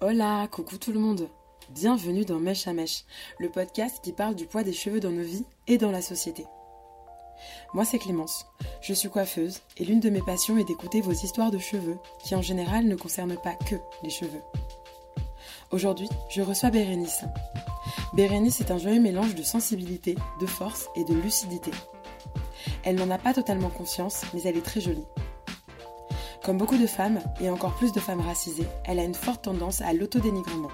Hola, coucou tout le monde. Bienvenue dans Mèche à Mèche, le podcast qui parle du poids des cheveux dans nos vies et dans la société. Moi c'est Clémence, je suis coiffeuse et l'une de mes passions est d'écouter vos histoires de cheveux qui en général ne concernent pas que les cheveux. Aujourd'hui, je reçois Bérénice. Bérénice est un joyeux mélange de sensibilité, de force et de lucidité. Elle n'en a pas totalement conscience, mais elle est très jolie. Comme beaucoup de femmes, et encore plus de femmes racisées, elle a une forte tendance à l'autodénigrement.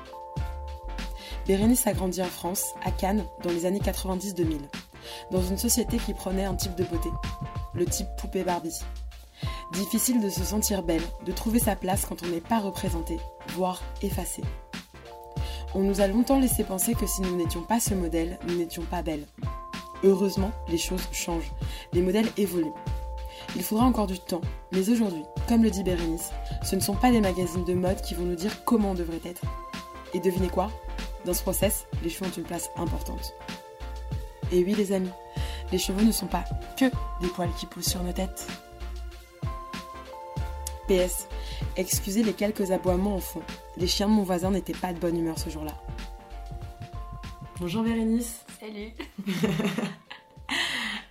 Bérénice a grandi en France, à Cannes, dans les années 90-2000, dans une société qui prenait un type de beauté, le type poupée Barbie. Difficile de se sentir belle, de trouver sa place quand on n'est pas représenté, voire effacé. On nous a longtemps laissé penser que si nous n'étions pas ce modèle, nous n'étions pas belles. Heureusement, les choses changent, les modèles évoluent. Il faudra encore du temps, mais aujourd'hui, comme le dit Bérénice, ce ne sont pas les magazines de mode qui vont nous dire comment on devrait être. Et devinez quoi? Dans ce process, les cheveux ont une place importante. Et oui les amis, les cheveux ne sont pas que des poils qui poussent sur nos têtes. PS, excusez les quelques aboiements au fond. Les chiens de mon voisin n'étaient pas de bonne humeur ce jour-là. Bonjour Bérénice. Salut.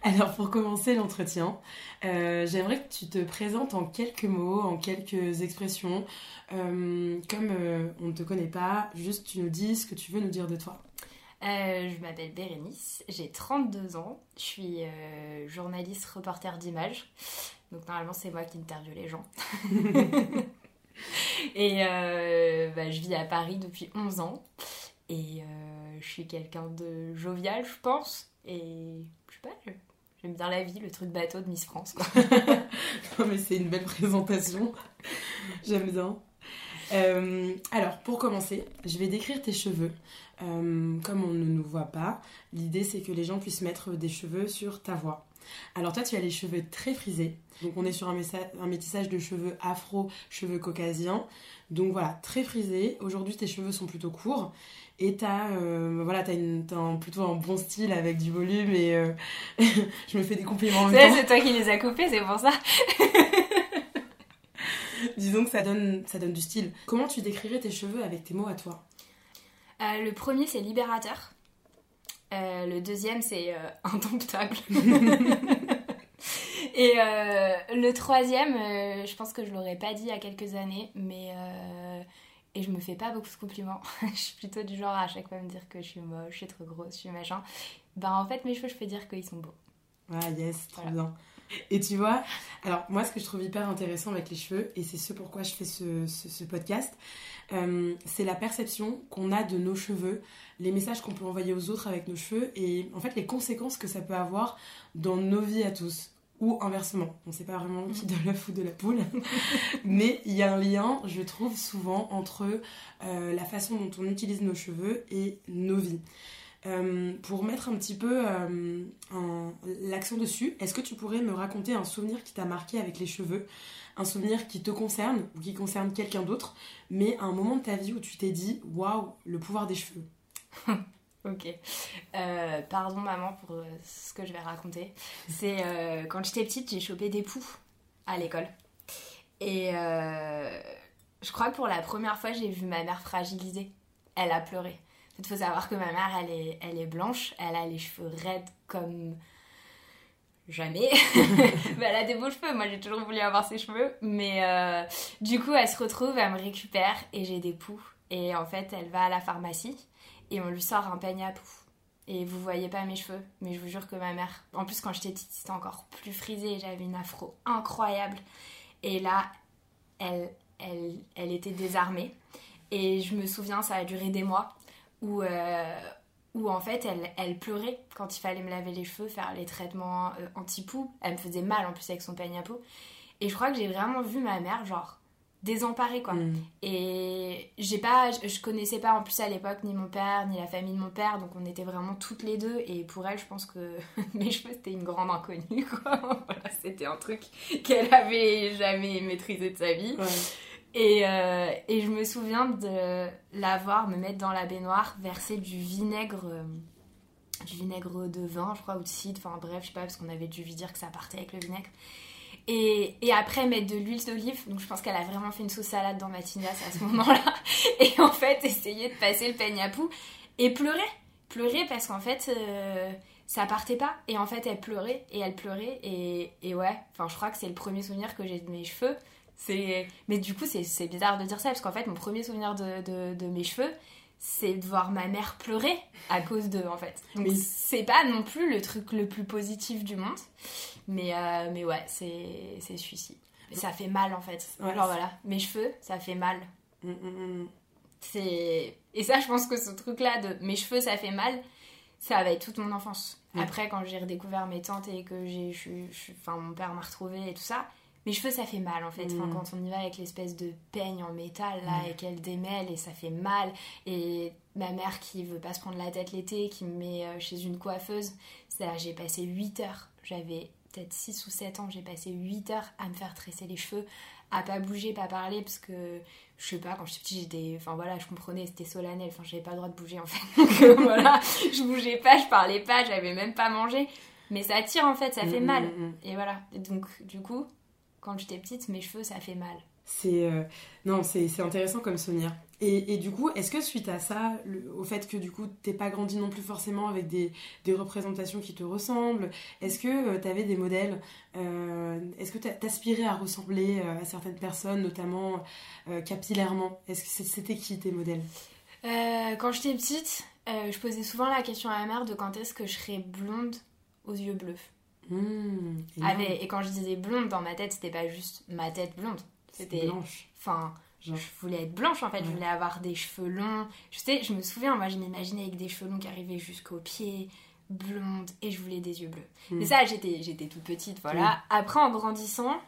Alors pour commencer l'entretien, euh, j'aimerais que tu te présentes en quelques mots, en quelques expressions. Euh, comme euh, on ne te connaît pas, juste tu nous dis ce que tu veux nous dire de toi. je m'appelle Bérénice, j'ai 32 ans, je suis journaliste reporter d'images. Donc normalement c'est moi qui interviewe les gens. et bah, je vis à Paris depuis 11 ans. Et je suis quelqu'un de jovial, je pense. Et je sais pas, J'aime bien la vie, le truc bateau de Miss France. mais c'est une belle présentation. J'aime bien. Euh, alors, pour commencer, je vais décrire tes cheveux. Euh, comme on ne nous voit pas, l'idée c'est que les gens puissent mettre des cheveux sur ta voix. Alors toi, tu as les cheveux très frisés. Donc on est sur un, un métissage de cheveux afro, cheveux caucasiens. Donc voilà, très frisés. Aujourd'hui, tes cheveux sont plutôt courts. Et t'as euh, voilà, as, plutôt un bon style avec du volume et euh, je me fais des compliments C'est toi qui les as coupés, c'est pour ça. Disons que ça donne, ça donne du style. Comment tu décrirais tes cheveux avec tes mots à toi? Euh, Le premier, c'est libérateur. le deuxième, c'est indomptable. Et le troisième, je pense que je l'aurais pas dit il y a quelques années, mais et je me fais pas beaucoup de compliments. je suis plutôt du genre à chaque fois me dire que je suis moche, je suis trop grosse, je suis machin. Ben en fait, mes cheveux, je peux dire qu'ils sont beaux. Ah yes, trop bien. Et tu vois, alors moi ce que je trouve hyper intéressant avec les cheveux, et c'est ce pourquoi je fais ce, ce, podcast, euh, c'est la perception qu'on a de nos cheveux, les messages qu'on peut envoyer aux autres avec nos cheveux, et en fait les conséquences que ça peut avoir dans nos vies à tous ou inversement. On ne sait pas vraiment qui de l'œuf ou de la poule. Mais il y a un lien, je trouve, souvent entre euh, la façon dont on utilise nos cheveux et nos vies. Euh, pour mettre un petit peu euh, l'accent dessus, est-ce que tu pourrais me raconter un souvenir qui t'a marqué avec les cheveux? Un souvenir qui te concerne ou qui concerne quelqu'un d'autre, mais un moment de ta vie où tu t'es dit Waouh, le pouvoir des cheveux Ok. Euh, pardon maman pour euh, ce que je vais raconter. C'est euh, quand j'étais petite, j'ai chopé des poux à l'école. Et je crois que pour la première fois, j'ai vu ma mère fragilisée. Elle a pleuré. Il faut savoir que ma mère, elle est, elle est blanche. Elle a les cheveux raides comme jamais. elle a des beaux cheveux. Moi, j'ai toujours voulu avoir ses cheveux. Mais du coup, elle se retrouve, elle me récupère et j'ai des poux. Et en fait, elle va à la pharmacie et on lui sort un peigne à pouf. Et vous voyez pas mes cheveux, mais je vous jure que ma mère, en plus quand j'étais petite, c'était encore plus frisé, j'avais une afro incroyable. Et là, elle, elle, elle était désarmée. Et je me souviens, ça a duré des mois, où, euh, où en fait, elle, elle pleurait quand il fallait me laver les cheveux, faire les traitements euh, anti-poux. Elle me faisait mal en plus avec son peigne à peau. Et je crois que j'ai vraiment vu ma mère, genre, désemparée quoi. Mm. Et j'ai pas je, connaissais pas en plus à l'époque ni mon père ni la famille de mon père donc on était vraiment toutes les deux et pour elle je pense que mes cheveux c'était une grande inconnue quoi. voilà, c'était un truc qu'elle avait jamais maîtrisé de sa vie. Et, euh, et, je me souviens de la voir me mettre dans la baignoire, verser du vinaigre euh, du vinaigre de vin, je crois, ou de cidre, enfin bref, je sais pas, parce qu'on avait dû lui dire que ça partait avec le vinaigre. Et, et après mettre de l'huile d'olive. Donc je pense qu'elle a vraiment fait une sauce salade dans ma tignasse à ce moment-là. Et en fait, essayer de passer le peigne à poux et pleurer. Pleurer parce qu'en fait, euh, ça partait pas. Et en fait, elle pleurait et elle pleurait. Et, et ouais, enfin, je crois que c'est le premier souvenir que j'ai de mes cheveux. C'est... Mais du coup, c'est, bizarre de dire ça parce qu'en fait, mon premier souvenir de, de, de mes cheveux, c'est de voir ma mère pleurer à cause de en fait. Donc Mais- c'est pas non plus le truc le plus positif du monde. Mais, euh, mais ouais, c'est, c'est celui-ci. Ça fait mal en fait. Ouais. Genre voilà, mes cheveux, ça fait mal. Mm, mm, mm. C'est... Et ça, je pense que ce truc-là de mes cheveux, ça fait mal, ça va être toute mon enfance. Après, quand j'ai redécouvert mes tantes et que j'ai, enfin, mon père m'a retrouvée et tout ça, mes cheveux, ça fait mal en fait. Enfin, quand on y va avec l'espèce de peigne en métal là et qu'elle démêle et ça fait mal. Et ma mère qui veut pas se prendre la tête l'été, qui me met euh, chez une coiffeuse, ça, j'ai passé 8 heures. J'avais peut-être 6 ou 7 ans, j'ai passé 8 heures à me faire tresser les cheveux, à pas bouger, pas parler, parce que je sais pas, quand j'étais petite, j'étais. Enfin voilà, je comprenais, c'était solennel, enfin j'avais pas le droit de bouger en fait. Donc euh, voilà, je bougeais pas, je parlais pas, j'avais même pas mangé. Mais ça tire en fait, ça fait Mm, mal. mm, mm. Et voilà. Et donc du coup, quand j'étais petite, mes cheveux, ça fait mal. C'est euh, non, c'est intéressant comme souvenir. Et, et du coup, est-ce que suite à ça, le- au fait que du coup t'es pas grandi non plus forcément avec des, des représentations qui te ressemblent, est-ce que tu avais des modèles euh, Est-ce que t'a- t'aspirais à ressembler euh, à certaines personnes, notamment euh, capillairement? Est-ce que c'était qui tes modèles? Euh, quand j'étais petite, euh, je posais souvent la question à ma mère de quand est-ce que je serais blonde aux yeux bleus. Mmh. Avec- et quand je disais blonde dans ma tête, c'était pas juste ma tête blonde. C'était. blanche. Enfin, je voulais être blanche en fait, je voulais avoir des cheveux longs. Je sais, je me souviens, moi je m'imaginais avec des cheveux longs qui arrivaient jusqu'aux pieds, blonde, et je voulais des yeux bleus. Mm. Mais ça, j'étais, j'étais toute petite, voilà. Après, en grandissant,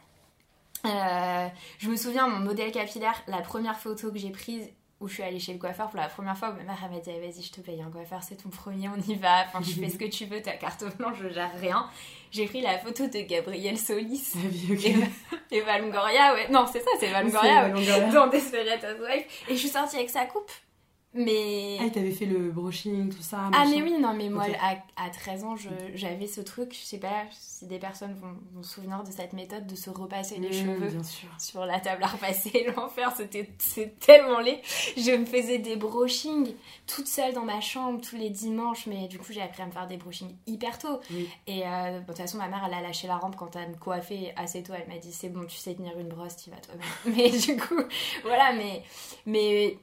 euh, je me souviens, mon modèle capillaire, la première photo que j'ai prise où je suis allée chez le coiffeur pour la première fois, ma mère elle m'a dit Ah, vas-y je te paye un coiffeur, c'est ton premier, on y va, enfin tu fais ce que tu veux, ta carte blanche, je gère rien. J'ai pris la photo de Gabrielle Solis. Ah oui, ok. Eva, Eva Longoria, ouais. Non, c'est ça, c'est Eva Longoria, ouais. Dans Desperate Housewives. Et je suis sortie avec sa coupe. Mais. Ah, t'avais fait le brushing, tout ça Ah mais oui, non mais moi à, à 13 ans j'avais ce truc, je sais pas si des personnes vont, vont se souvenir de cette méthode de se repasser les Mmh, cheveux Bien sûr. sur la table à repasser, l'enfer c'était tellement laid. Je me faisais des brushings toute seule dans ma chambre tous les dimanches mais du coup j'ai appris à me faire des brushings hyper tôt. Et euh, de toute façon ma mère elle a lâché la rampe quand elle me coiffait assez tôt, elle m'a dit c'est bon tu sais tenir une brosse, tu vas toi-même. Mais du coup voilà mais mais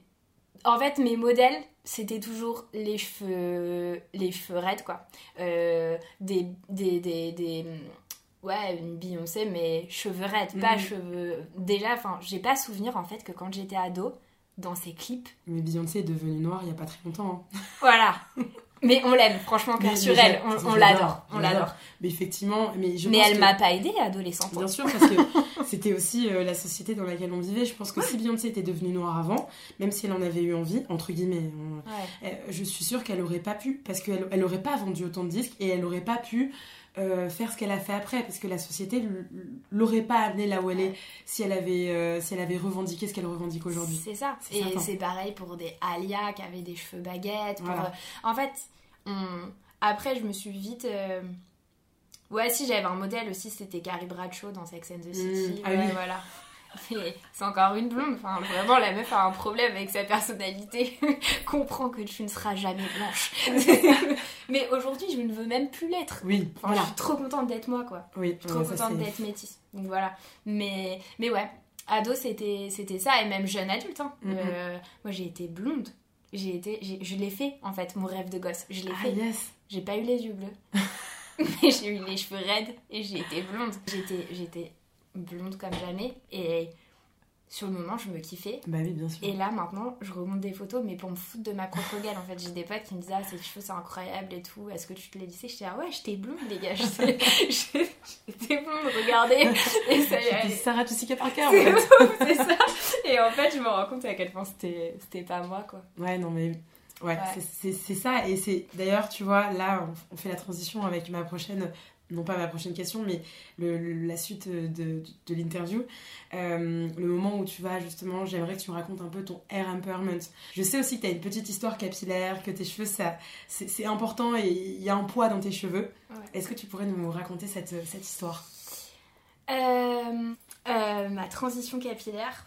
en fait, mes modèles, c'était toujours les cheveux, les cheveux raides, quoi. Euh, des, des, des, des- Ouais, une Beyoncé, mais cheveux raides, pas Mhm. cheveux... Déjà, enfin, j'ai pas souvenir, en fait, que quand j'étais ado, dans ses clips... Mais Beyoncé est devenue noire il y a pas très longtemps. hein. Voilà Mais on l'aime, franchement, Mais- sur elle, on, l'adore, on l'adore. Mais effectivement, mais je Mais pense elle que- m'a pas aidée, adolescente. Bien sûr, parce que c'était aussi euh, la société dans laquelle on vivait. Je pense que si Beyoncé était devenue noire avant, même si elle en avait eu envie, entre guillemets, on- Ouais. euh, je suis sûre qu'elle aurait pas pu, parce qu'elle elle aurait pas vendu autant de disques et elle aurait pas pu euh, faire ce qu'elle a fait après, parce que la société l'aurait pas amenée là où elle est si elle avait, euh, si elle avait revendiqué ce qu'elle revendique aujourd'hui. C'est ça. C'est Et c'est pareil pour des Alia qui avaient des cheveux baguettes. pour- Voilà. En fait, on- après, je me suis vite. euh, Ouais, si j'avais un modèle aussi, c'était Carrie Bradshaw dans Sex and the City. Mm. Ah ouais, oui. voilà. C'est encore une blonde. Enfin, vraiment, la meuf a un problème avec sa personnalité. Comprends que tu ne seras jamais blanche. Mais aujourd'hui, je ne veux même plus l'être. Oui, Enfin, voilà. Je suis trop contente d'être moi, quoi. Oui, Trop ouais, contente d'être métisse. Donc voilà. Mais, mais ouais, ado, c'était c'était ça. Et même jeune adulte. hein. Euh, moi, j'ai été blonde. J'ai été, je l'ai fait, en fait, mon rêve de gosse. Je l'ai Ah fait. yes J'ai pas eu les yeux bleus. mais j'ai eu les cheveux raides et j'ai été blonde. J'étais, j'étais blonde comme jamais. Et sur le moment, je me kiffais. Bah oui, bien sûr. Et là, maintenant, je remonte des photos, mais pour me foutre de ma propre gueule. En fait, j'ai des potes qui me disaient Ah, ces cheveux, c'est incroyable et tout. Est-ce que tu te les disais? J'étais Ah ouais, j'étais blonde, les gars. J'étais blonde, regardez. Et ça y est. Sarah Jessica Parker en C'est fait. tout, c'est ça. Et en fait, je me rends compte à quel point c'était pas moi, quoi. Ouais, non, mais ouais, Ouais. c'est- ça. Et c'est d'ailleurs, tu vois, là, on, on fait la transition avec ma prochaine, non pas ma prochaine question, mais le, le- la suite de, de, l'interview. Euh, le moment où tu vas justement, j'aimerais que tu me racontes un peu ton hair empowerment. Je sais aussi que tu as une petite histoire capillaire, que tes cheveux, ça, c'est c'est important et il y a un poids dans tes cheveux. Ouais. Est-ce que tu pourrais nous raconter cette, cette histoire? Euh, euh, ma transition capillaire,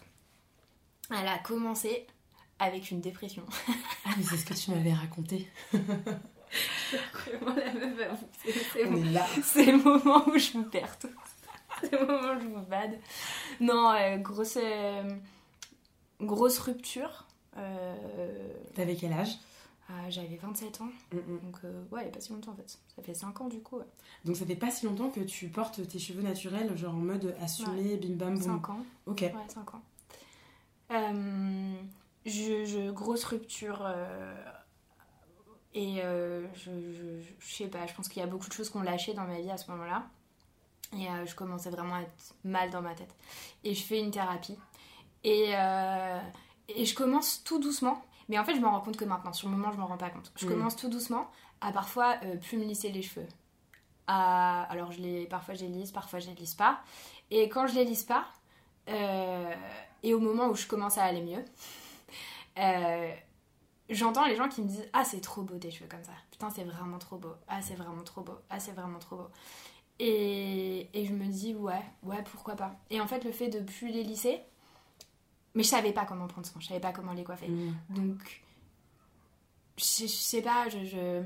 elle a commencé avec une dépression. Ah, mais c'est ce que tu m'avais raconté. Vraiment la meuf, c'est le moment où je vous perds tous. C'est le moment où je vous bade. Non, euh, grosse, euh, grosse rupture. Euh, T'avais quel âge? Ah, J'avais 27 ans, Mm, mm. donc ouais, il n'y a pas si longtemps en fait. Ça fait 5 ans du coup. ouais. Donc ça fait pas si longtemps que tu portes tes cheveux naturels, genre en mode assumé, bim bam boum. 5 ans. Ok. Ouais, 5 ans. Je, je- grosse rupture. Et euh, je, je, je sais pas, je pense qu'il y a beaucoup de choses qui ont lâché dans ma vie à ce moment-là. Et euh, je commençais vraiment à être mal dans ma tête. Et je fais une thérapie. Et, euh, et je commence tout doucement. Mais en fait, je me rends compte que maintenant, sur le moment, je me rends pas compte. Je Mm. commence tout doucement à parfois plus me lisser les cheveux. À- alors, je les, parfois je les lisse, parfois je les lisse pas. Et quand je les lisse pas, et au moment où je commence à aller mieux, j'entends les gens qui me disent Ah, c'est trop beau tes cheveux comme ça. Putain, c'est vraiment trop beau. Ah, c'est vraiment trop beau. Ah, c'est vraiment trop beau. Et, et je me dis Ouais, ouais, pourquoi pas. Et en fait, le fait de plus les lisser, mais je savais pas comment prendre soin, je savais pas comment les coiffer. Mm. Donc, je, je sais pas, je, je-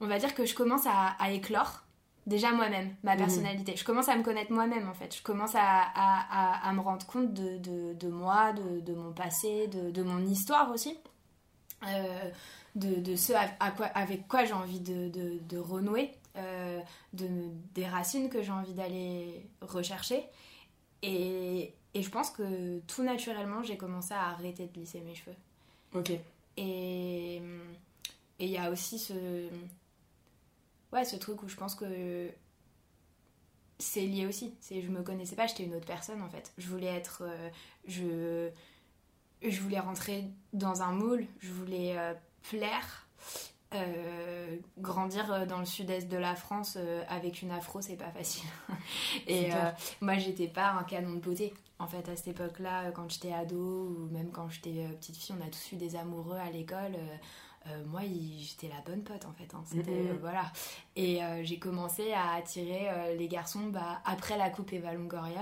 On va dire que je commence à, à éclore déjà moi-même, ma Mhm. personnalité. Je commence à me connaître moi-même en fait. Je commence à, à- à- à me rendre compte de, de- de moi, de, de mon passé, de, de mon histoire aussi. Euh, de, de ce quoi- avec quoi j'ai envie de, de- de renouer, euh, de, des racines que j'ai envie d'aller rechercher. Et, et je pense que tout naturellement, j'ai commencé à arrêter de lisser mes cheveux. Ok. Et et il y a aussi ce ouais ce truc où je pense que c'est lié aussi. C'est je me connaissais pas, j'étais une autre personne en fait. Je voulais être euh, je je voulais rentrer dans un moule, je voulais euh, plaire. Euh, grandir dans le sud-est de la France avec une afro, c'est pas facile. Et moi, j'étais pas un canon de beauté. En fait, à cette époque-là, quand j'étais ado ou même quand j'étais petite fille, on a tous eu des amoureux à l'école. Euh, moi, j'étais la bonne pote en fait. hein. C'était Mhm. euh, voilà. Et euh, j'ai commencé à attirer les garçons bah, après la coupe Eva Longoria.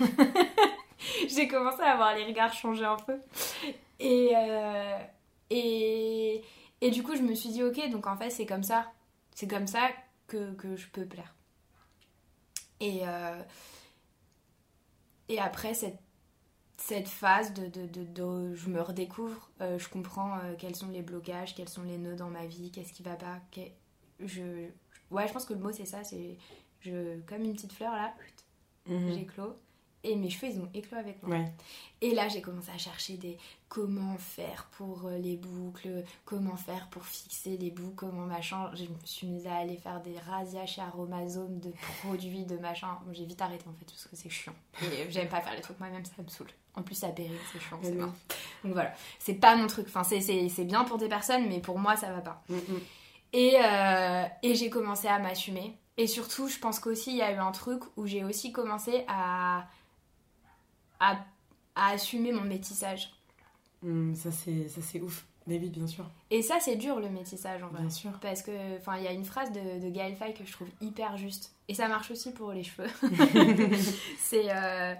j'ai commencé à voir les regards changer un peu. Et, et, et du coup, je me suis dit, ok, donc en fait, c'est comme ça. C'est comme ça que, que je peux plaire. Et, euh, et après, cette, cette phase de, de, de- de- je me redécouvre, euh, je comprends euh, quels sont les blocages, quels sont les nœuds dans ma vie, qu'est-ce qui va pas. je, ouais, je pense que le mot, c'est ça. C'est je, comme une petite fleur là, j'éclos. Et mes cheveux, ils ont éclos avec moi. Ouais. Et là, j'ai commencé à chercher des comment faire pour euh, les boucles, comment faire pour fixer les boucles, comment machin. Je me suis mise à aller faire des razzias chez Aromazone de produits, de machin. Bon, j'ai vite arrêté en fait parce que c'est chiant. Et j'aime pas faire les trucs moi-même, ça me saoule. En plus, ça pérille, c'est chiant, c'est Ouais, mort. Donc voilà, c'est pas mon truc. Enfin, c'est- c'est c'est bien pour des personnes, mais pour moi, ça va pas. Mm, mm. Et, euh, et j'ai commencé à m'assumer. Et surtout, je pense qu'aussi, il y a eu un truc où j'ai aussi commencé à, à, à assumer mon métissage. Mm, ça c'est ça c'est ouf. Oui, bien sûr. Et ça, c'est dur le métissage en vrai. Bien sûr. Parce que, enfin, il y a une phrase de, de Gaël Faye que je trouve hyper juste. Et ça marche aussi pour les cheveux. c'est. euh,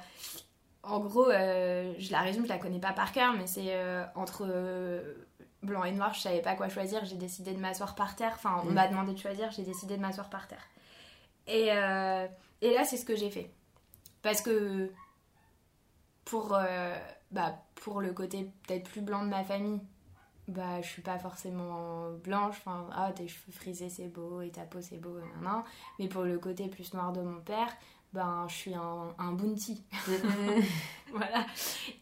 en gros, euh, je la résume, je la connais pas par cœur, mais c'est euh, entre euh, blanc et noir, je savais pas quoi choisir, j'ai décidé de m'asseoir par terre. Enfin, on Mm. m'a demandé de choisir, j'ai décidé de m'asseoir par terre. Et, et là, c'est ce que j'ai fait. Parce que pour, bah, pour le côté peut-être plus blanc de ma famille, bah, je suis pas forcément blanche. Enfin, ah, tes cheveux frisés, c'est beau, et ta peau, c'est beau, nan, nan. Mais pour le côté plus noir de mon père, ben, je suis un, un bounty. voilà.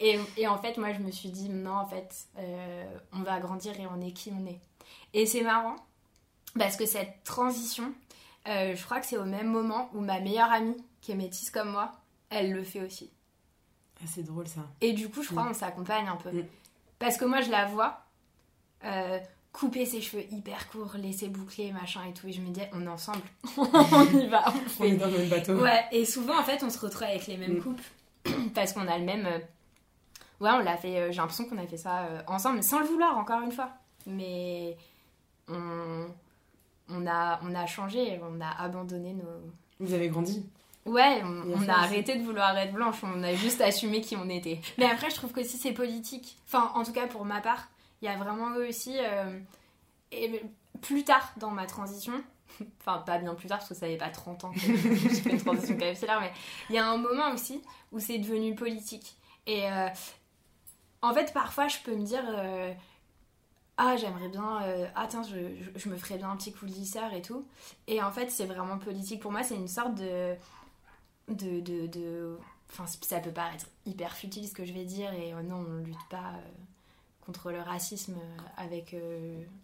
Et, et en fait, moi, je me suis dit, non, en fait, euh, on va grandir et on est qui on est. Et c'est marrant, parce que cette transition, euh, je crois que c'est au même moment où ma meilleure amie, qui est métisse comme moi, elle le fait aussi. Ah, c'est drôle ça. Et du coup, je crois Mm. on s'accompagne un peu. Mm. Parce que moi, je la vois euh, couper ses cheveux hyper courts, laisser boucler, machin et tout. Et je me dis, on est ensemble. on y va. on On fait. est dans le même bateau. Ouais, et souvent, en fait, on se retrouve avec les mêmes Mm. coupes. Parce qu'on a le même. euh, Ouais, on l'a fait. euh, J'ai l'impression qu'on a fait ça euh, ensemble, sans le vouloir, encore une fois. Mais on, on, a, on a changé, on a abandonné nos, Vous avez grandi Ouais, on, a arrêté de vouloir être blanche, on a juste assumé qui on était. Mais après, je trouve que si c'est politique, enfin, en tout cas pour ma part, il y a vraiment aussi, euh, et plus tard dans ma transition, enfin pas bien plus tard parce que ça n'avait pas 30 ans que j'ai fait une transition capillaire, mais il y a un moment aussi où c'est devenu politique. Et euh, en fait, parfois, je peux me dire, euh, ah, j'aimerais bien, ah, tiens, je, je, me ferais bien un petit coup de lisseur et tout. Et en fait, c'est vraiment politique. Pour moi, c'est une sorte de de, de. Enfin, ça peut paraître hyper futile ce que je vais dire, et euh, non, on lutte pas euh, contre le racisme euh, avec,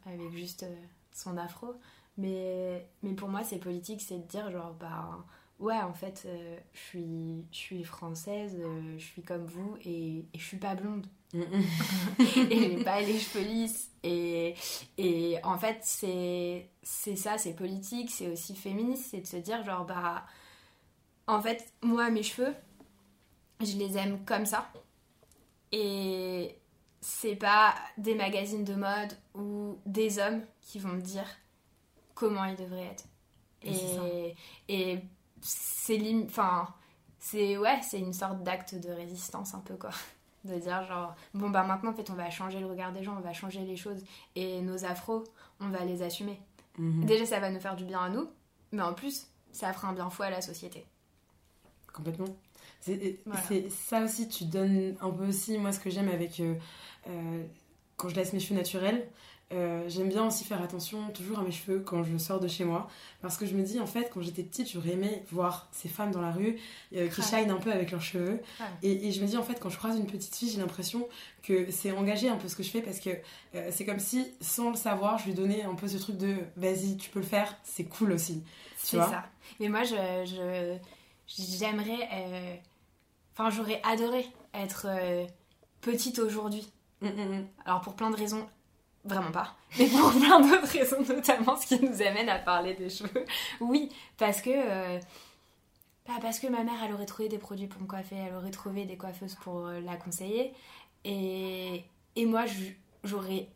avec juste son afro. Mais, mais pour moi, c'est politique, c'est de dire, genre, bah, ouais, en fait, je, suis, je suis française, je suis comme vous, et, et je suis pas blonde. et j'ai pas les cheveux lisses. Et, et en fait, c'est ça, c'est politique, c'est aussi féministe, c'est de se dire, genre, bah en fait, moi, mes cheveux, je les aime comme ça. Et c'est pas des magazines de mode ou des hommes qui vont me dire comment ils devraient être. Et, et c'est enfin c'est ouais, c'est une sorte d'acte de résistance un peu quoi. De dire genre bon bah maintenant en fait on va changer le regard des gens, on va changer les choses et nos afros, on va les assumer. Mhm. Déjà ça va nous faire du bien à nous, mais en plus ça fera un bien fou à la société. Complètement. C'est ça aussi, tu donnes un peu aussi, moi, ce que j'aime avec. Euh, euh, quand je laisse mes cheveux naturels, euh, j'aime bien aussi faire attention toujours à mes cheveux quand je sors de chez moi. Parce que je me dis, en fait, quand j'étais petite, j'aurais aimé voir ces femmes dans la rue qui shine un peu avec leurs cheveux. Et, et, je me dis, en fait, quand je croise une petite fille, j'ai l'impression que c'est engagé un peu ce que je fais parce que c'est comme si, sans le savoir, je lui donnais un peu ce truc de vas-y, tu peux le faire, c'est cool aussi. C'est ça. Mais moi, je j'aimerais. Euh, enfin, j'aurais adoré être euh, petite aujourd'hui. Mm, mm, mm. Alors, pour plein de raisons, vraiment pas. Mais pour plein d'autres raisons, notamment ce qui nous amène à parler des cheveux. Oui, parce que. Euh, bah, parce que ma mère, elle aurait trouvé des produits pour me coiffer, elle aurait trouvé des coiffeuses pour la conseiller. Et, et moi, j'aurais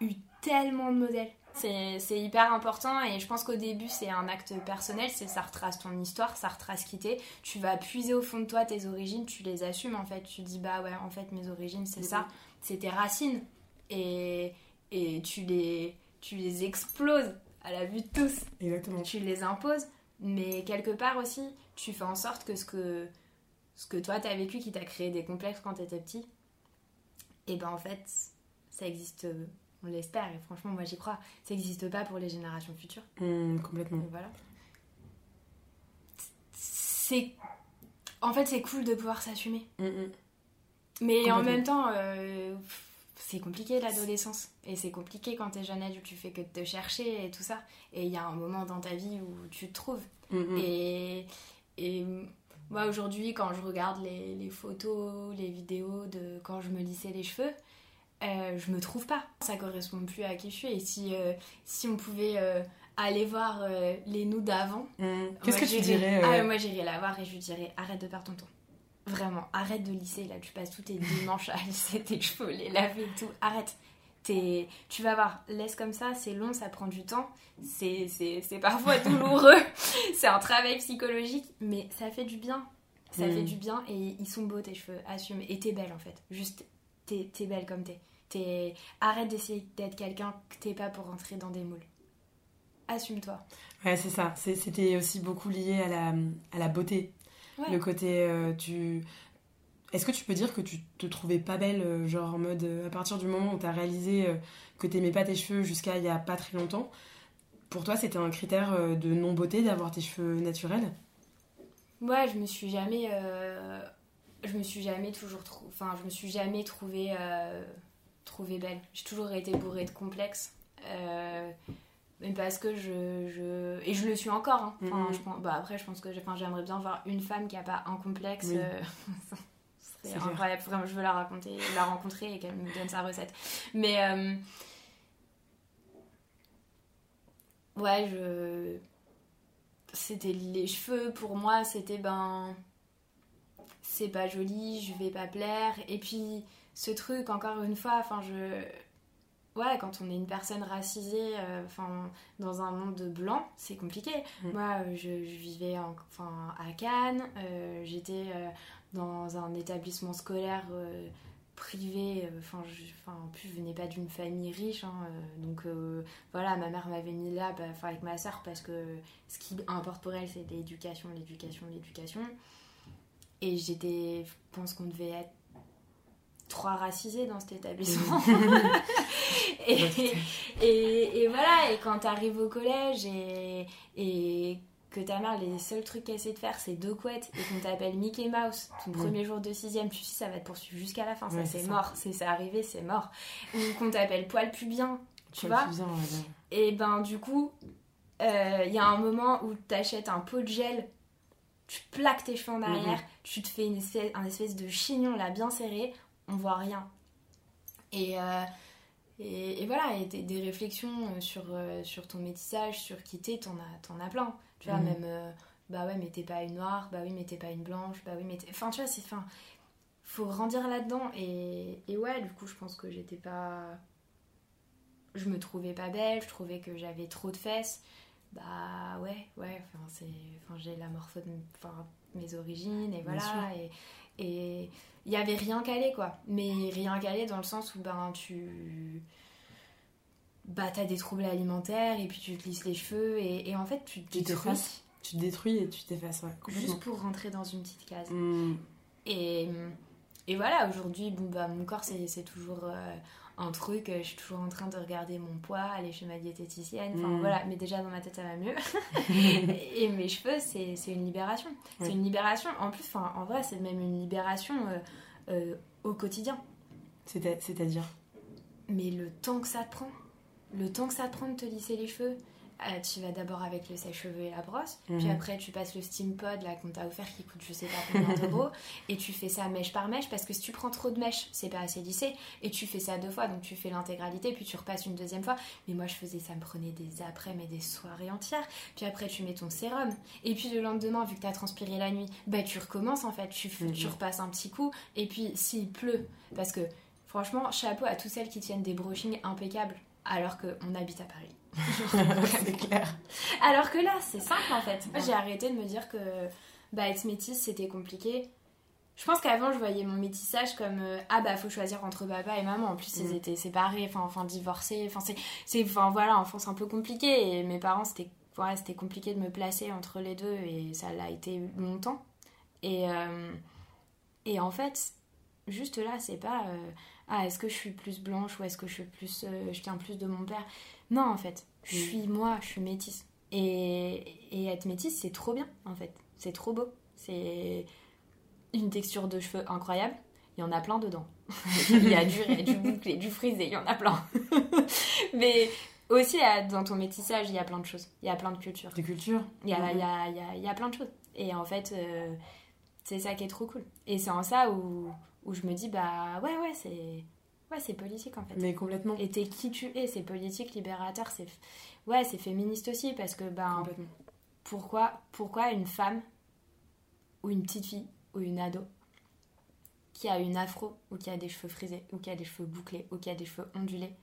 eu tellement de modèles c'est hyper important et je pense qu'au début c'est un acte personnel, c'est ça retrace ton histoire, ça retrace qui t'es. Tu vas puiser au fond de toi tes origines, tu les assumes en fait. Tu dis bah ouais en fait mes origines c'est ça, c'est tes racines et, et tu, les, tu les exploses à la vue de tous. Exactement. Tu les imposes, mais quelque part aussi tu fais en sorte que ce que, ce que toi t'as vécu qui t'a créé des complexes quand t'étais petit, et ben en fait ça existe on l'espère, et franchement, moi j'y crois. Ça n'existe pas pour les générations futures. Mmh, complètement. voilà. C'est. En fait, c'est cool de pouvoir s'assumer. Mmh, mmh. Mais en même temps, euh, c'est compliqué l'adolescence. Et c'est compliqué quand t'es jeune adulte, tu fais que de te chercher et tout ça. Et il y a un moment dans ta vie où tu te trouves. Et, et moi aujourd'hui, quand je regarde les, les, photos, les vidéos de quand je me lissais les cheveux, euh, je me trouve pas. Ça correspond plus à qui je suis. Et si, euh, si on pouvait euh, aller voir les nous d'avant. Mmh. Qu'est-ce que tu dirais ah, Moi j'irais la voir et je lui dirais arrête de perdre ton temps. Vraiment, arrête de lisser. Là, tu passes tous tes dimanches à lisser tes cheveux, les laver et tout. Arrête. Es... Tu vas voir, laisse comme ça, c'est long, ça prend du temps. C'est parfois douloureux. c'est un travail psychologique, mais ça fait du bien. Ça fait mmh. du bien et ils sont beaux tes cheveux, assume. Et t'es belle en fait. Juste, t'es belle comme t'es. Arrête d'essayer d'être quelqu'un que t'es pas pour rentrer dans des moules. Assume-toi. Ouais, c'est ça. C'était aussi beaucoup lié à la, à la beauté. Le côté, euh, tu... Est-ce que tu peux dire que tu te trouvais pas belle, euh, genre en mode, euh, à partir du moment où tu as réalisé que t'aimais pas tes cheveux jusqu'à il y a pas très longtemps, pour toi c'était un critère de non-beauté d'avoir tes cheveux naturels? Ouais, je me suis jamais... Je me suis jamais toujours... Enfin, je me suis jamais trouvée trouver belle. J'ai toujours été bourrée de complexes. Euh, mais parce que je, je, Et je le suis encore. Hein. Enfin, mm-hmm. je pense... bah, après, je pense que j'aimerais bien voir une femme qui n'a pas un complexe. Euh, c'est incroyable. Vraiment, je veux la raconter, la rencontrer et qu'elle me donne sa recette. Mais. Euh, ouais, je. C'était les cheveux, pour moi, c'était ben. C'est pas joli, je vais pas plaire. Et puis ce truc, encore une fois, enfin, je. ouais, quand on est une personne racisée, euh, enfin, dans un monde de blanc, c'est compliqué. Mm. Moi, euh, je, je vivais en- enfin, à Cannes, euh, j'étais euh, dans un établissement scolaire privé, enfin, je- enfin, en plus, je venais pas d'une famille riche, hein, donc voilà, ma mère m'avait mis là, bah, avec ma soeur, parce que ce qui importe pour elle, c'est l'éducation, l'éducation, l'éducation. Et j'étais, je pense qu'on devait être trois racisés dans cet établissement. et, et, et voilà, et quand t'arrives au collège et, et que ta mère, les seuls trucs qu'elle sait de faire, c'est deux couettes et qu'on t'appelle Mickey Mouse ton premier jour de sixième, tu sais, ça va te poursuivre jusqu'à la fin, ça Ouais, c'est c'est ça. mort, c'est c'est arrivé, c'est mort. Ou qu'on t'appelle poil pubien, tu vois. ouais. Et ben du coup, euh, il y a un moment où t'achètes un pot de gel, tu plaques tes cheveux en arrière, tu te fais une espèce, un espèce de chignon là bien serré, on voit rien. Et, euh, et, et voilà, et des, des réflexions euh, sur, euh, sur ton métissage, sur qui t'es, t'en as, t'en as plein. Tu vois, Mhm. même, euh, bah ouais, mais t'es pas une noire, bah oui, mais t'es pas une blanche, bah oui, mais t'es... Enfin, tu vois, c'est... Enfin, faut grandir là-dedans. Et, et ouais, du coup, je pense que j'étais pas... Je me trouvais pas belle, je trouvais que j'avais trop de fesses. Bah ouais, ouais, enfin, c'est... Enfin, j'ai la morpho de enfin, mes origines, et voilà. Et et il y avait rien calé, quoi. Mais rien calé dans le sens où, ben, tu... Bah, t'as des troubles alimentaires, et puis tu te lisses les cheveux, et, et en fait, tu te détruis. Tu te détruis et tu t'effaces, ouais. Juste pour rentrer dans une petite case. Mm. Et, et voilà, aujourd'hui, bon, bah, mon corps, c'est c'est toujours euh, un truc. euh, Je suis toujours en train de regarder mon poids, aller chez ma diététicienne. Enfin, Mm. voilà, mais déjà dans ma tête, ça va mieux. et mes cheveux, c'est une libération. C'est une libération. En plus, enfin, en vrai, c'est même une libération euh, euh, au quotidien. C'est- C'est-à-dire? Mais le temps que ça te prend, le temps que ça te prend de te lisser les cheveux, euh, tu vas d'abord avec le sèche-cheveux et la brosse, puis Mhm. après tu passes le steam pod là qu'on t'a offert qui coûte je sais pas combien d'euros, et tu fais ça mèche par mèche parce que si tu prends trop de mèches, c'est pas assez lissé, et tu fais ça deux fois, donc tu fais l'intégralité, puis tu repasses une deuxième fois. Mais moi je faisais ça, me prenait des après, mais des soirées entières. Puis après tu mets ton sérum, et puis le lendemain, vu que t'as transpiré la nuit, bah tu recommences en fait, tu, f- Mhm. tu repasses un petit coup, et puis s'il pleut, parce que Franchement, chapeau à toutes celles qui tiennent des brushings impeccables alors qu'on habite à Paris. C'est clair. Alors que là, c'est simple en fait. Moi, j'ai arrêté de me dire que bah, être métisse, c'était compliqué. Je pense qu'avant, je voyais mon métissage comme euh, ah bah faut choisir entre papa et maman. En plus, ils Mm. étaient séparés, enfin, enfin divorcés. Enfin, c'est, c'est, enfin voilà, en France, un peu compliqué. Et mes parents, c'était, ouais, c'était compliqué de me placer entre les deux et ça l'a été longtemps. Et, euh, et en fait, juste là, c'est pas euh, ah est-ce que je suis plus blanche ou est-ce que je suis plus, je tiens plus de mon père? Non, en fait, je Mm. suis moi, je suis métisse. Et, et être métisse, c'est trop bien, en fait. C'est trop beau. C'est une texture de cheveux incroyable. Il y en a plein dedans. il y a du du bouclé, du frisé, il y en a plein. Mais aussi, dans ton métissage, il y a plein de choses. Il y a plein de cultures. De culture Il y a, il y a- il y a- il y a plein de choses. Et en fait, euh, c'est ça qui est trop cool. Et c'est en ça où, où je me dis, bah ouais, ouais, c'est ouais, c'est politique en fait. Mais complètement. Et t'es qui tu es, c'est politique, libérateur, c'est ouais, c'est féministe aussi parce que ben Complètement. pourquoi pourquoi une femme ou une petite fille ou une ado qui a une afro ou qui a des cheveux frisés ou qui a des cheveux bouclés ou qui a des cheveux ondulés,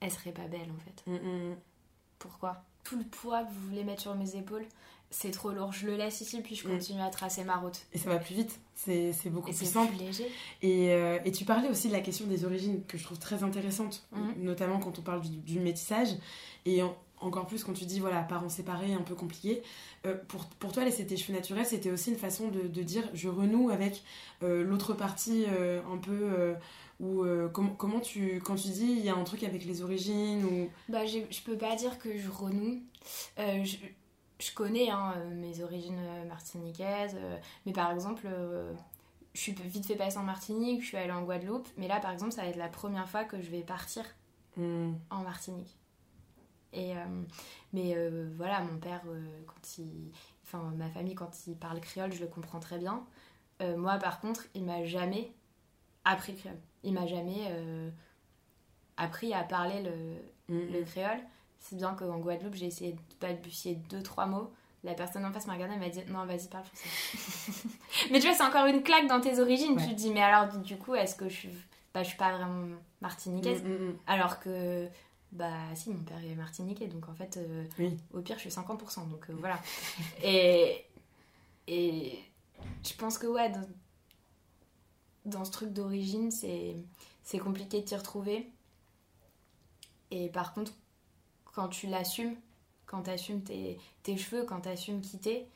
elle serait pas belle en fait. Mm, mm. Pourquoi? Tout le poids que vous voulez mettre sur mes épaules, c'est trop lourd. Je le laisse ici puis je Mm. continue à tracer ma route. Et ça va plus vite. C'est beaucoup Et plus simple. plus léger. Et, euh, et tu parlais aussi de la question des origines, que je trouve très intéressante, Mhm. notamment quand on parle du, du métissage, et en- encore plus quand tu dis, voilà, parents séparés, un peu compliqué. Euh, pour, pour toi, laisser tes cheveux naturels, c'était aussi une façon de, de dire, je renoue avec euh, l'autre partie un peu... ou euh, comment, comment tu... Quand tu dis, il y a un truc avec les origines, ou... Bah, je peux pas dire que je renoue. Euh, je, je connais hein, euh, mes origines euh, martiniquaises, euh, mais par exemple, je suis vite fait passer en Martinique, je suis allée en Guadeloupe, mais là, par exemple, ça va être la première fois que je vais partir Hmm, en Martinique. Et, mais voilà, mon père, quand il, enfin ma famille, quand il parle créole, je le comprends très bien. Moi, par contre, il m'a jamais appris le créole. Il m'a jamais appris à parler le, hmm, le créole. C'est bien qu'en Guadeloupe, j'ai essayé de balbutier deux, trois mots. La personne en face m'a regardé et m'a dit Non, vas-y, parle français. mais tu vois, c'est encore une claque dans tes origines. Ouais. Tu te dis Mais alors, du coup, est-ce que je suis. bah, je suis pas vraiment martiniquaise? Mm, mm, mm. Alors que, bah si, mon père est martiniquais, donc en fait, euh, Oui. au pire, je suis 50%, donc euh, voilà. et, et je pense que, ouais, dans, dans ce truc d'origine, c'est compliqué de t'y retrouver. Et par contre, quand tu l'assumes, quand tu assumes tes, tes cheveux, quand tu assumes quitter,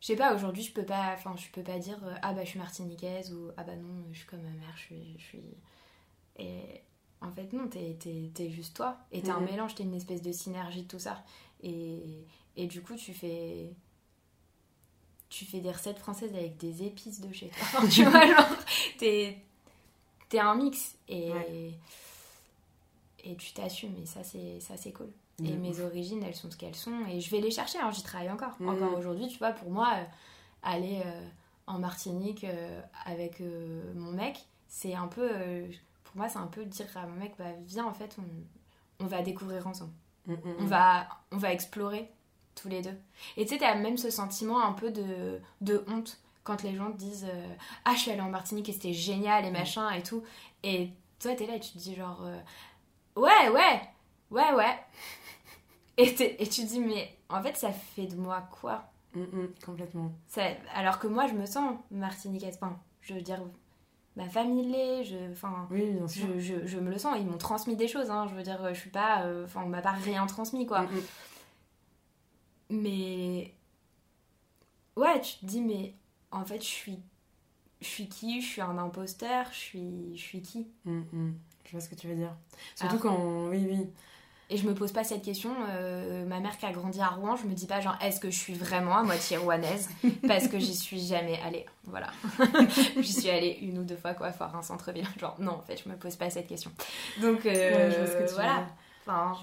je sais pas, aujourd'hui, je peux pas, enfin, je peux pas dire euh, ah bah je suis martiniquaise ou ah bah non, je suis comme ma mère, je suis. Je suis... Et en fait, non, t'es, t'es, t'es juste toi. Et t'es un mélange, t'es une espèce de synergie de tout ça. Et, et du coup, tu fais. Tu fais des recettes françaises avec des épices de chez toi. tu vois, genre, t'es, t'es un mix. Et, Ouais. et tu t'assumes. Et ça, c'est, ça, Et mes origines, elles sont ce qu'elles sont. Et je vais les chercher, hein, j'y travaille encore. Mhm. Encore aujourd'hui, tu vois, pour moi, euh, aller euh, en Martinique euh, avec mon mec, c'est un peu. pour moi, c'est un peu dire à mon mec, bah, viens, en fait, on, on va découvrir ensemble. Mm, mm, On mm. va, on va explorer tous les deux. Et tu sais, t'as même ce sentiment un peu de, de honte quand les gens te disent Ah, je suis allée en Martinique et c'était génial et machin et tout. Et toi, t'es là et tu te dis genre Ouais, ouais, ouais, ouais. Et, et tu dis Mais en fait, ça fait de moi quoi? Mm, mm, complètement. Ça- Alors que moi, je me sens martiniquaise. Enfin, je veux dire, ma famille l'est, je. Oui, je, je, je me le sens, ils m'ont transmis des choses, hein. je veux dire, je suis pas. euh, Enfin, on m'a pas rien transmis, quoi. Mm. Mais. Ouais, tu te dis, mais en fait, je suis. Je suis qui? Je suis un imposteur Je suis, je suis qui? Je vois ce que tu veux dire. Surtout Alors- quand. Oui, oui. Et je me pose pas cette question. euh, ma mère qui a grandi à Rouen, je me dis pas, genre, est-ce que je suis vraiment à moitié rouennaise Parce que j'y suis jamais allée. Voilà. j'y suis allée une ou deux fois, quoi, voir un centre-ville. Genre, non, en fait, je me pose pas cette question. Donc, euh, Ouais, je vois ce que tu veux voilà. Enfin,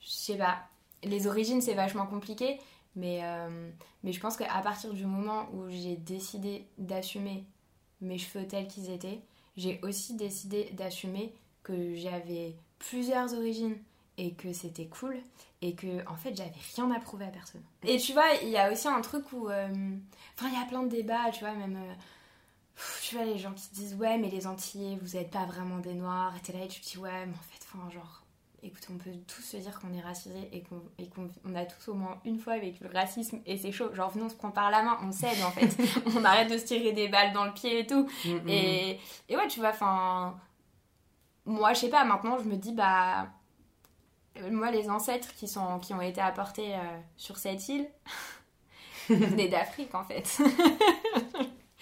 je je sais pas. Les origines, c'est vachement compliqué, mais, euh, mais je pense qu'à partir du moment où j'ai décidé d'assumer mes cheveux tels qu'ils étaient, j'ai aussi décidé d'assumer que j'avais plusieurs origines et que c'était cool et que en fait j'avais rien à prouver à personne. Et tu vois, il y a aussi un truc où euh, enfin il y a plein de débats, tu vois, même euh, pff, tu vois les gens qui disent ouais mais les Antillais vous êtes pas vraiment des noirs et t'es là et tu te dis ouais mais en fait enfin genre écoute on peut tous se dire qu'on est racisé et qu'on et qu'on on a tous au moins une fois vécu le racisme et c'est chaud genre venez on se prend par la main on cède en fait on arrête de se tirer des balles dans le pied et tout Mm, mm. et, et ouais, tu vois, enfin. Moi, je sais pas, maintenant, je me dis, bah. Euh, Moi, les ancêtres qui, sont, qui ont été apportés euh, sur cette île venaient d'Afrique, en fait.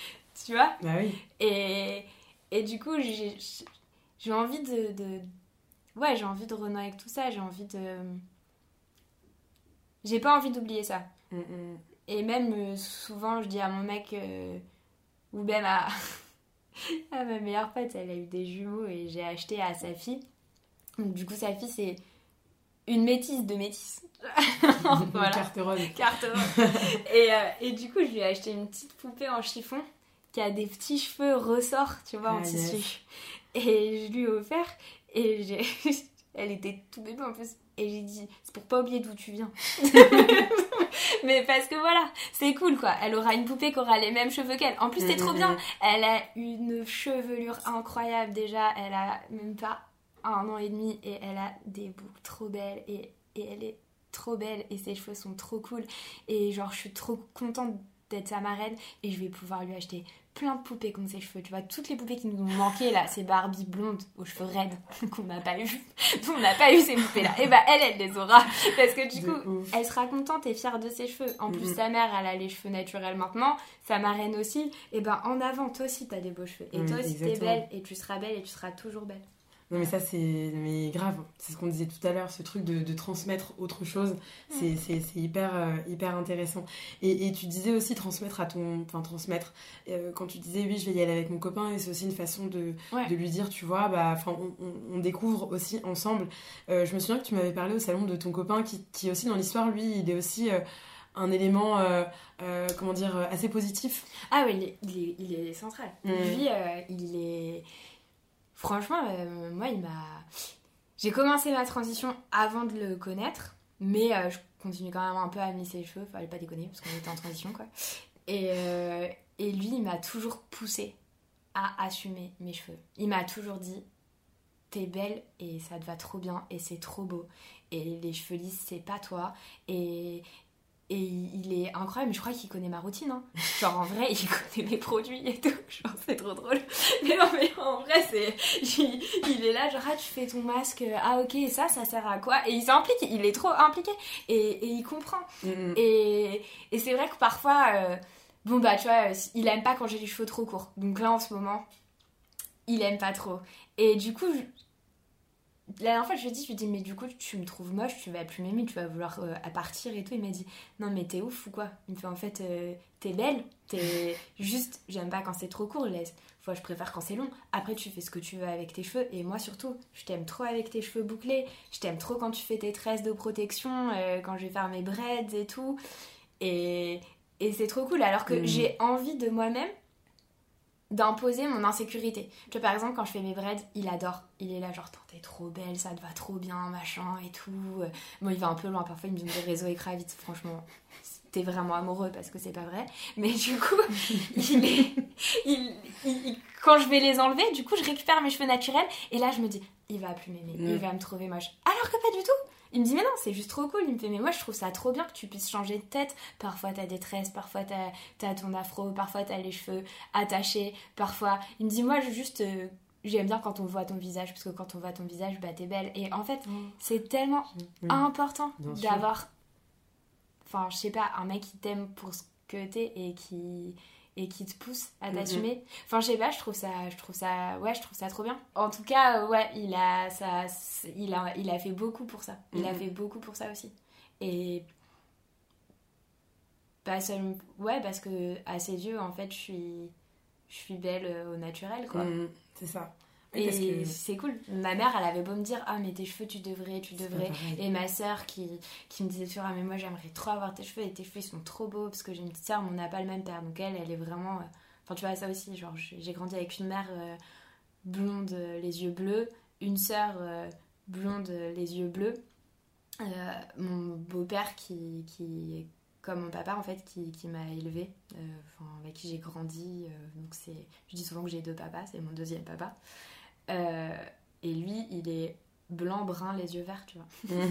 tu vois? Bah oui. et, et du coup, j'ai j'ai envie de, de- Ouais, j'ai envie de renouer avec tout ça, j'ai envie de. J'ai pas envie d'oublier ça. Mm, mm. Et même euh, souvent, je dis à mon mec, euh, ou même à, à ma meilleure pote, elle a eu des jumeaux et j'ai acheté à sa fille. Donc, du coup, sa fille, c'est une métisse de métisse. voilà. Carte rose. Carte rose. et, euh, et du coup, je lui ai acheté une petite poupée en chiffon qui a des petits cheveux ressorts, tu vois, en Ah, tissu. Et je lui ai offert et j'ai... elle était tout bébé en plus. Et j'ai dit, c'est pour pas oublier d'où tu viens. Mais parce que voilà, c'est cool quoi. Elle aura une poupée qui aura les mêmes cheveux qu'elle. En plus, c'est trop bien. Elle a une chevelure incroyable déjà. Elle a même pas un an et demi et elle a des boucles trop belles et, et elle est trop belle et ses cheveux sont trop cool. Et genre, je suis trop contente d'être sa marraine et je vais pouvoir lui acheter plein de poupées comme ses cheveux. Tu vois, toutes les poupées qui nous ont manqué là, ces Barbie blondes aux cheveux raides qu'on n'a pas eu. On n'a pas eu ces poupées là. Et bah, elle, elle les aura. Parce que du coup, ouf. elle sera contente et fière de ses cheveux. En plus, Mhm. sa mère, elle a les cheveux naturels maintenant. Sa marraine aussi. Et ben, en avant, toi aussi, t'as des beaux cheveux. Et Oui, toi aussi, t'es belle. Et tu seras belle et tu seras toujours belle. Non mais ça c'est mais grave, c'est ce qu'on disait tout à l'heure, ce truc de, de transmettre autre chose, c'est c'est- c'est hyper, euh, hyper intéressant. Et, et tu disais aussi transmettre à ton... Enfin transmettre, euh, quand tu disais oui je vais y aller avec mon copain et c'est aussi une façon de, Ouais. de lui dire tu vois, bah, on, on- on découvre aussi ensemble. Euh, je me souviens que tu m'avais parlé au salon de ton copain qui, qui aussi dans l'histoire, lui il est aussi... un élément, euh, euh, comment dire, assez positif. Ah oui, il est, il est, il est central. Mhm. Lui, euh, il est... Franchement, euh, moi, il m'a... J'ai commencé ma transition avant de le connaître, mais euh, je continue quand même un peu à me lisser les cheveux, fallait pas déconner, parce qu'on était en transition, quoi. Et, euh, et lui, il m'a toujours poussé à assumer mes cheveux. Il m'a toujours dit T'es belle et ça te va trop bien et c'est trop beau. Et les cheveux lisses, c'est pas toi. Et, et il est incroyable, mais je crois qu'il connaît ma routine. Hein. Genre en vrai, il connaît mes produits et tout. Genre c'est trop drôle. Mais non, mais en vrai, c'est. Il, est là, genre, ah, tu fais ton masque, ah ok, ça, ça sert à quoi? Et il s'implique, il est trop impliqué. Et, et il comprend. Mm-hmm. Et, et c'est vrai que parfois, euh, bon bah tu vois, il aime pas quand j'ai les cheveux trop courts. Donc là en ce moment, il aime pas trop. Et du coup, la dernière fois, je lui ai dit, je lui ai dit, mais du coup, tu me trouves moche, tu vas plus m'aimer, tu vas vouloir euh, partir et tout. Il m'a dit, non, mais t'es ouf ou quoi? Il me fait, en fait, euh, t'es belle, t'es juste, j'aime pas quand c'est trop court, laisse. Fois, je préfère quand c'est long. Après, tu fais ce que tu veux avec tes cheveux. Et moi, surtout, je t'aime trop avec tes cheveux bouclés. Je t'aime trop quand tu fais tes tresses de protection, euh, quand je vais faire mes braids et tout. Et, et c'est trop cool. Alors que mm. j'ai envie de moi-même d'imposer mon insécurité. Tu vois, par exemple, quand je fais mes braids, il adore. Il est là, genre, t'es trop belle, ça te va trop bien, machin et tout. Bon, il va un peu loin, parfois il me dit des réseaux et vite, franchement. T'es vraiment amoureux parce que c'est pas vrai. Mais du coup, il est. Il, quand je vais les enlever, du coup, je récupère mes cheveux naturels et là, je me dis, il va plus m'aimer, il mm. va me trouver moche. Alors que pas du tout il me dit, mais non, c'est juste trop cool. Il me fait, mais moi, je trouve ça trop bien que tu puisses changer de tête. Parfois, t'as des tresses, parfois, t'as as ton afro, parfois, t'as les cheveux attachés, parfois. Il me dit, moi, je juste. Euh, j'aime bien quand on voit ton visage, parce que quand on voit ton visage, bah, t'es belle. Et en fait, c'est tellement important d'avoir. Enfin, je sais pas, un mec qui t'aime pour ce que t'es et qui et qui te pousse à t'assumer. Enfin, je sais pas, je trouve ça, je trouve ça, ouais, je trouve ça trop bien. En tout cas, ouais, il a, ça, il a, il a fait beaucoup pour ça. Il a fait beaucoup pour ça aussi. Et pas seulement, ouais, parce que à ses yeux, en fait, je suis, je suis belle au naturel, quoi. c'est ça. Et c'est cool. Ma mère, elle avait beau me dire Ah, mais tes cheveux, tu devrais, tu devrais. Et ma soeur qui, qui me disait toujours Ah, mais moi, j'aimerais trop avoir tes cheveux et tes cheveux, ils sont trop beaux parce que j'ai une petite soeur, mais on n'a pas le même père. Donc elle, elle est vraiment. Euh, enfin, tu vois, ça aussi. Genre, j'ai grandi avec une mère euh, blonde, euh, les yeux bleus, une soeur blonde, les yeux bleus. mon beau-père qui, qui est comme mon papa en fait qui, qui m'a élevé avec qui j'ai grandi donc c'est je dis souvent que j'ai deux papas c'est mon deuxième papa euh, et lui, il est blanc, brun, les yeux verts, tu vois.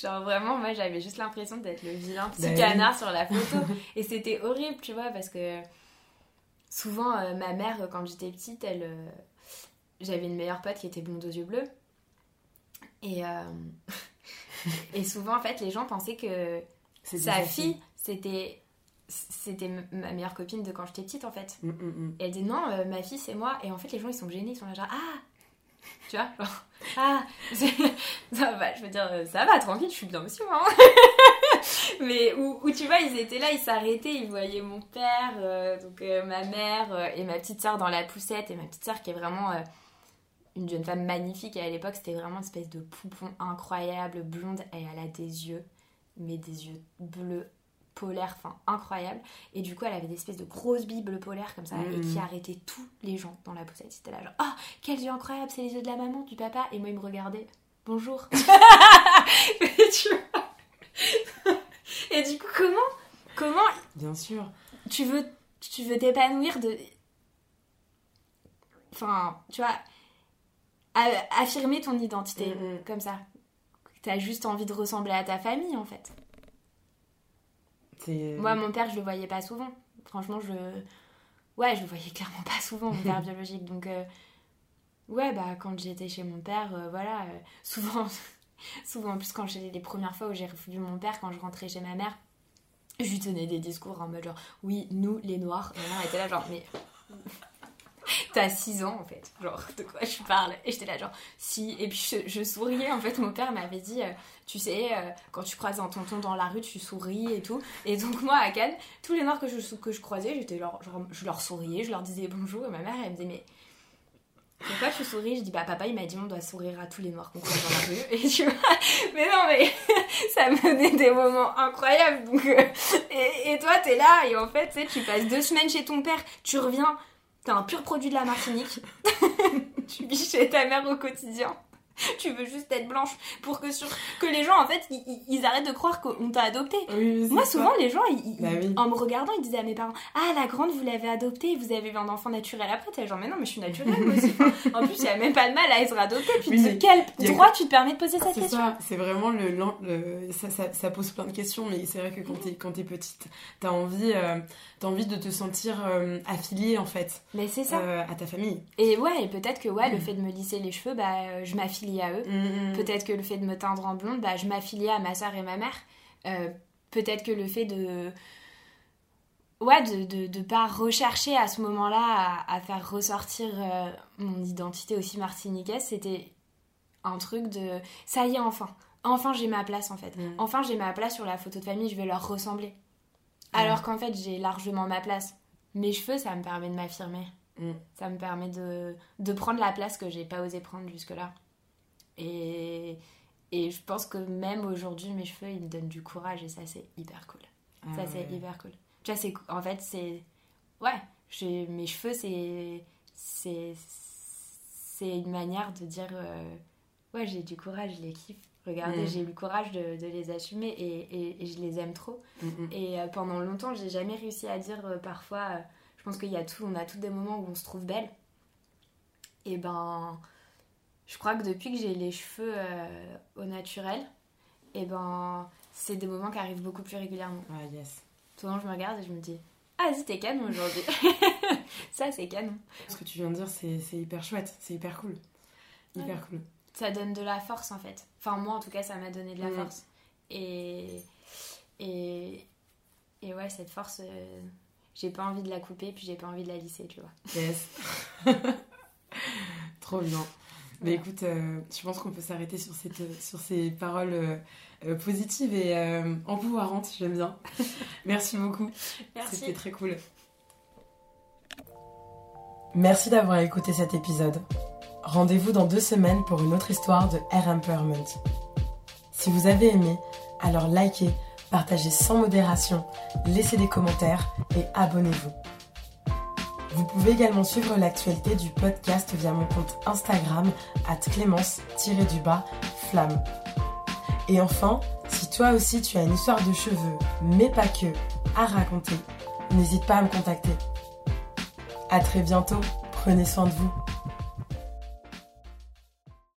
Genre vraiment, moi j'avais juste l'impression d'être le vilain petit ben canard sur la photo. Et c'était horrible, tu vois, parce que souvent, euh, ma mère, quand j'étais petite, elle. Euh, j'avais une meilleure pote qui était blonde aux yeux bleus. Et, et souvent, en fait, les gens pensaient que sa fille, c'était c'était ma meilleure copine de quand j'étais petite en fait. Mm, mm, mm. Et elle dit non, euh, ma fille c'est moi. Et en fait, les gens ils sont gênés, ils sont là genre ah Tu vois Ah ça va, Je veux dire, euh, ça va, tranquille, je suis bien moi. Hein. Mais où, tu vois, ils étaient là, ils s'arrêtaient, ils voyaient mon père, euh, donc ma mère et ma petite soeur dans la poussette. Et ma petite soeur qui est vraiment une jeune femme magnifique. Et à l'époque, c'était vraiment une espèce de poupon incroyable, blonde. Et elle a des yeux, mais des yeux bleus polaire, enfin incroyable. Et du coup, elle avait des espèces de grosses bibles polaires comme ça et qui mm. arrêtaient tous les gens dans la poussette. C'était là genre, oh, quels yeux incroyables, c'est les yeux de la maman, du papa. Et moi, il me regardait, bonjour. et du coup, comment, comment Bien sûr. Tu veux, tu veux t'épanouir de. Enfin, tu vois, affirmer ton identité mm, mm. comme ça? T'as juste envie de ressembler à ta famille en fait. Moi, mon père, je le voyais pas souvent. Franchement, je. Ouais, je le voyais clairement pas souvent, mon père biologique. Donc, euh, ouais, bah, quand j'étais chez mon père, euh, voilà, euh, souvent, souvent, en plus, quand j'ai les premières fois où j'ai revu mon père, quand je rentrais chez ma mère, je lui tenais des discours en mode genre, oui, nous, les noirs. Et ma mère était là, genre, mais t'as 6 ans en fait, genre de quoi je parle? Et j'étais là genre si, et puis je, souriais en fait, mon père m'avait dit, euh, tu sais, euh, quand tu croises un tonton dans la rue, tu souris et tout. Et donc moi à Cannes, tous les noirs que je, que je croisais, j'étais genre, je leur souriais, je leur disais bonjour, et ma mère elle me disait mais pourquoi tu souris? Je dis bah papa il m'a dit on doit sourire à tous les noirs qu'on croise dans la rue. Et tu vois mais non mais ça me donnait des moments incroyables. Euh, et, et, toi t'es là. Et en fait tu passes deux semaines chez ton père tu reviens T'es un pur produit de la Martinique. tu vis chez ta mère au quotidien. tu veux juste être blanche pour que, sur... que les gens, en fait, ils, arrêtent de croire qu'on t'a adopté. Moi, souvent, les gens, bah en me regardant, ils disaient à mes parents Ah, la grande, vous l'avez adoptée, vous avez eu un enfant naturel après. T'es genre, mais non, mais je suis naturelle moi aussi. en plus, il n'y a même pas de mal à être adoptée. Puis, de quel droit tu te permets de poser cette question C'est vraiment le. le... Ça, ça, ça, pose plein de questions, mais c'est vrai que quand t'es, petite, t'as envie, euh, as envie de te sentir euh, affiliée, en fait. Mais c'est ça. Euh, à ta famille. Et ouais, et peut-être que, ouais, le mm. fait de me lisser les cheveux, bah, je m'affilie à eux. Mm, mm. Peut-être que le fait de me teindre en blonde, bah, je m'affiliais à ma soeur et ma mère. Euh, peut-être que le fait de. Ouais, de, de, pas rechercher à ce moment-là à, faire ressortir euh, mon identité aussi martiniquaise, c'était un truc de. Ça y est, enfin. Enfin, j'ai ma place en fait. Enfin, j'ai ma place sur la photo de famille, je vais leur ressembler. Alors qu'en fait, j'ai largement ma place. Mes cheveux, ça me permet de m'affirmer. Ça me permet de, de prendre la place que j'ai pas osé prendre jusque-là. Et, et je pense que même aujourd'hui, mes cheveux, ils me donnent du courage et ça, c'est hyper cool. Ah ça, c'est hyper cool. Tu vois, c'est, en fait, c'est. Ouais, mes cheveux, c'est. C'est. C'est une manière de dire. Euh, ouais, j'ai du courage, je les kiffe. Regardez, mm. j'ai eu le courage de, de les assumer et, et, je les aime trop. Mm, mm. Et euh, pendant longtemps, j'ai jamais réussi à dire euh, parfois. je pense qu'il y a tout, on a tous des moments où on se trouve belle. Et ben je crois que depuis que j'ai les cheveux euh, au naturel, et ben c'est des moments qui arrivent beaucoup plus régulièrement. Ah yes. Souvent je me regarde et je me dis ah vas-y t'es canon aujourd'hui. ça c'est canon. Ce que tu viens de dire c'est hyper chouette, c'est hyper cool. Hyper cool. Ça donne de la force en fait. Enfin moi en tout cas ça m'a donné de la mm. force. Et, et, et ouais cette force, euh, j'ai pas envie de la couper puis j'ai pas envie de la lisser tu vois. Yes. Trop bien. Mais écoute, euh, je pense qu'on peut s'arrêter sur, cette, sur ces paroles euh, euh, positives et empouvoirantes, j'aime bien. Merci beaucoup. Merci. C'était très cool. Merci d'avoir écouté cet épisode. Rendez-vous dans deux semaines pour une autre histoire de Air Empowerment. Si vous avez aimé, alors likez, partagez sans modération, laissez des commentaires et abonnez-vous. Vous pouvez également suivre l'actualité du podcast via mon compte Instagram at clémence-flamme. Et enfin, si toi aussi tu as une histoire de cheveux, mais pas que, à raconter, n'hésite pas à me contacter. A très bientôt, prenez soin de vous.